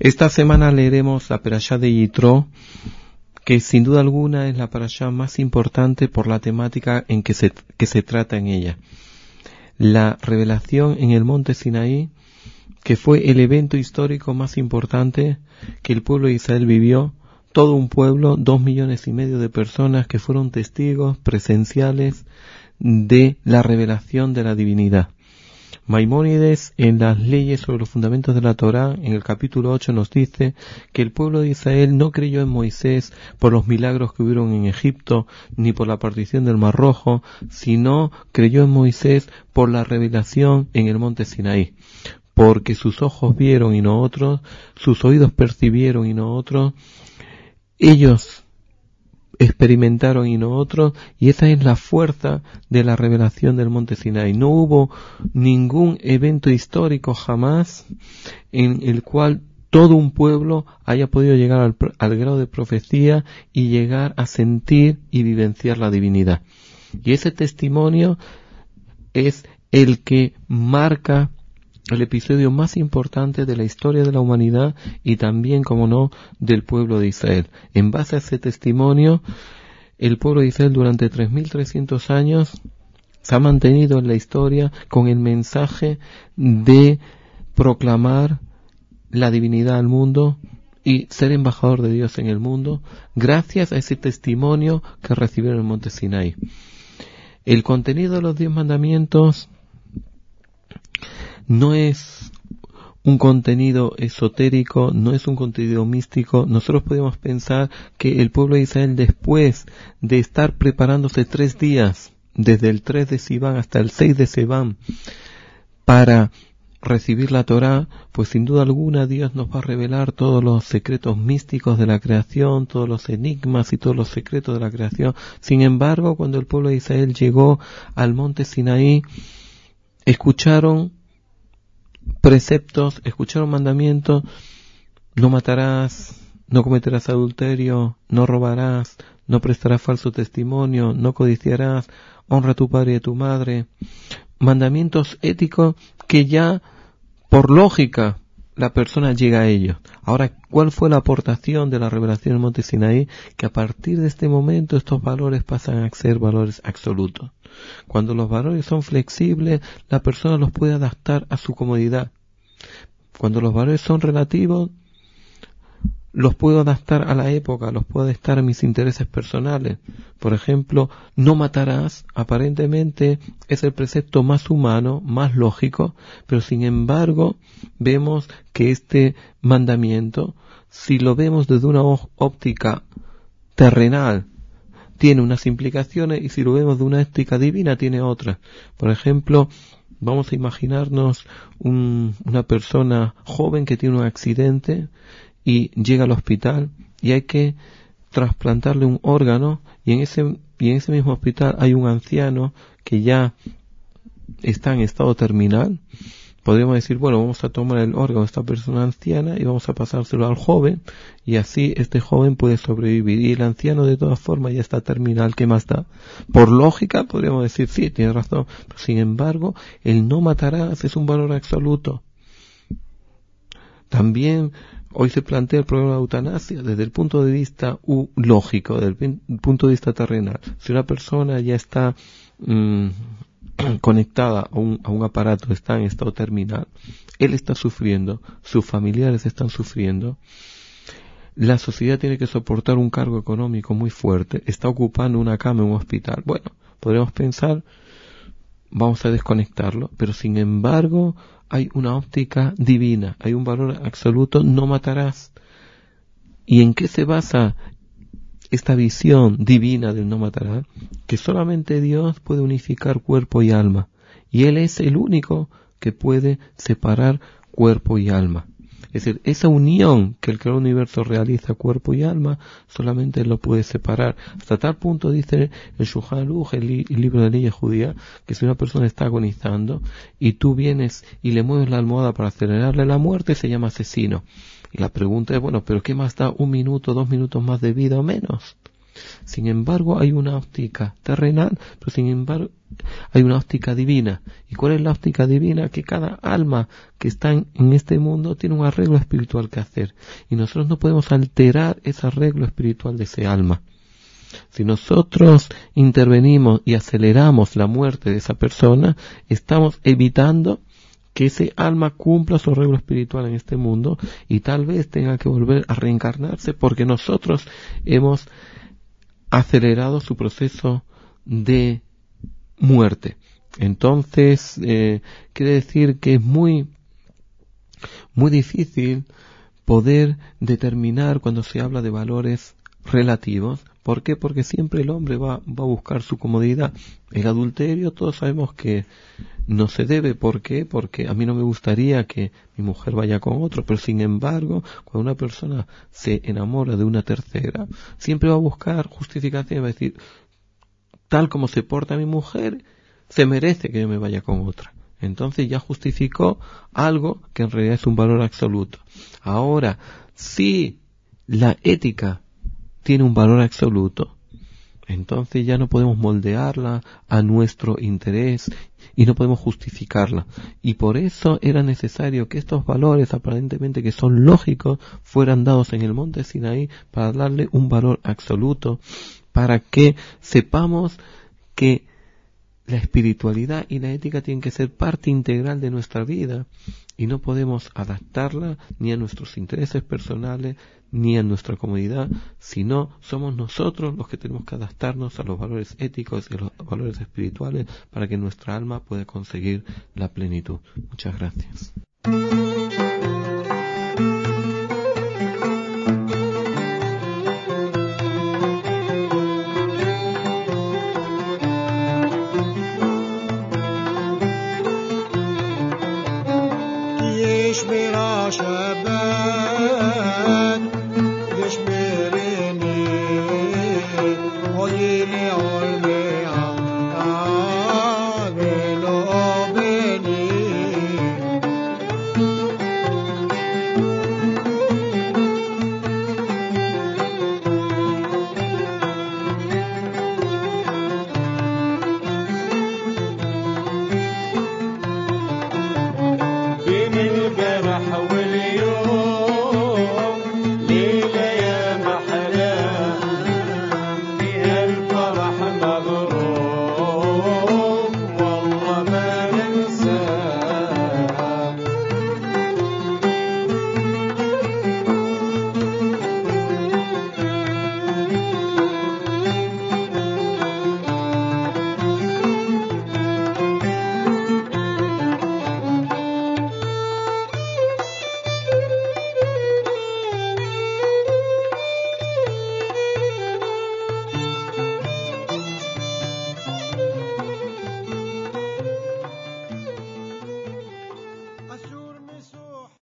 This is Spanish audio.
Esta semana leeremos la Perashá de Yitro, que sin duda alguna es la Perashá más importante por la temática en que se, que se trata en ella. La revelación en el monte Sinaí, que fue el evento histórico más importante que el pueblo de Israel vivió, todo un pueblo, dos millones y medio de personas que fueron testigos presenciales de la revelación de la divinidad. Maimónides en las leyes sobre los fundamentos de la Torá, en el capítulo 8 nos dice que el pueblo de Israel no creyó en Moisés por los milagros que hubieron en Egipto, ni por la partición del Mar Rojo, sino creyó en Moisés por la revelación en el monte Sinaí. Porque sus ojos vieron y no otros, sus oídos percibieron y no otros, ellos experimentaron y no otros, y esa es la fuerza de la revelación del monte Sinai. No hubo ningún evento histórico jamás en el cual todo un pueblo haya podido llegar al, al, grado de profecía y llegar a sentir y vivenciar la divinidad. Y ese testimonio es el que marca el episodio más importante de la historia de la humanidad y también, como no, del pueblo de Israel. En base a ese testimonio, el pueblo de Israel durante 3.300 años se ha mantenido en la historia con el mensaje de proclamar la divinidad al mundo y ser embajador de Dios en el mundo gracias a ese testimonio que recibieron en el monte Sinai. El contenido de los diez mandamientos no es un contenido esotérico, no es un contenido místico. Nosotros podemos pensar que el pueblo de Israel después de estar preparándose tres días, desde el 3 de Sivan hasta el 6 de Sivan, para recibir la Torah, pues sin duda alguna Dios nos va a revelar todos los secretos místicos de la creación, todos los enigmas y todos los secretos de la creación. Sin embargo, cuando el pueblo de Israel llegó al monte Sinaí, escucharon preceptos, escucharon mandamientos, no matarás, no cometerás adulterio, no robarás, no prestarás falso testimonio, no codiciarás, honra a tu padre y a tu madre. Mandamientos éticos que ya, por lógica, la persona llega a ellos. Ahora, ¿cuál fue la aportación de la revelación en Monte Sinaí? Que a partir de este momento estos valores pasan a ser valores absolutos. Cuando los valores son flexibles, la persona los puede adaptar a su comodidad. Cuando los valores son relativos, los puedo adaptar a la época, los puedo adaptar a mis intereses personales. Por ejemplo, no matarás, aparentemente es el precepto más humano, más lógico, pero sin embargo vemos que este mandamiento, si lo vemos desde una óptica terrenal, tiene unas implicaciones y si lo vemos de una ética divina tiene otras. Por ejemplo, vamos a imaginarnos una persona joven que tiene un accidente y llega al hospital y hay que trasplantarle un órgano y en ese y en ese mismo hospital hay un anciano que ya está en estado terminal podríamos decir, bueno, vamos a tomar el órgano de esta persona anciana y vamos a pasárselo al joven y así este joven puede sobrevivir y el anciano de todas formas ya está terminal, ¿qué más da? Por lógica podríamos decir, sí, tiene razón, sin embargo, el no matarás es un valor absoluto. También hoy se plantea el problema de eutanasia desde el punto de vista lógico, desde el punto de vista terrenal. Si una persona ya está mm, conectada a un, a un aparato está en estado terminal, él está sufriendo, sus familiares están sufriendo, la sociedad tiene que soportar un cargo económico muy fuerte, está ocupando una cama en un hospital. Bueno, podríamos pensar, vamos a desconectarlo, pero sin embargo hay una óptica divina, hay un valor absoluto, no matarás. ¿Y en qué se basa esta visión divina del no matará, que solamente Dios puede unificar cuerpo y alma, y Él es el único que puede separar cuerpo y alma. Es decir, esa unión que el creador universo realiza cuerpo y alma, solamente lo puede separar. Hasta tal punto dice el Shulchan el, el, libro de leyes judía, que si una persona está agonizando y tú vienes y le mueves la almohada para acelerarle la muerte, se llama asesino. La pregunta es, bueno, pero ¿qué más da un minuto, dos minutos más de vida o menos? Sin embargo, hay una óptica terrenal, pero sin embargo, hay una óptica divina. ¿Y cuál es la óptica divina? Que cada alma que está en, este mundo tiene un arreglo espiritual que hacer. Y nosotros no podemos alterar ese arreglo espiritual de ese alma. Si nosotros intervenimos y aceleramos la muerte de esa persona, estamos evitando que ese alma cumpla su arreglo espiritual en este mundo y tal vez tenga que volver a reencarnarse porque nosotros hemos acelerado su proceso de muerte. Entonces, eh, quiere decir que es muy, muy difícil poder determinar cuando se habla de valores relativos. ¿Por qué? Porque siempre el hombre va, va a buscar su comodidad. El adulterio, todos sabemos que no se debe. ¿Por qué? Porque a mí no me gustaría que mi mujer vaya con otro, pero sin embargo, cuando una persona se enamora de una tercera, siempre va a buscar justificación, va a decir, tal como se porta mi mujer, se merece que yo me vaya con otra. Entonces ya justificó algo que en realidad es un valor absoluto. Ahora, si la ética tiene un valor absoluto, entonces ya no podemos moldearla a nuestro interés y no podemos justificarla. Y por eso era necesario que estos valores aparentemente que son lógicos fueran dados en el monte Sinaí para darle un valor absoluto, para que sepamos que la espiritualidad y la ética tienen que ser parte integral de nuestra vida y no podemos adaptarla ni a nuestros intereses personales ni a nuestra comodidad, sino somos nosotros los que tenemos que adaptarnos a los valores éticos y a los valores espirituales para que nuestra alma pueda conseguir la plenitud. Muchas gracias. Shabbat.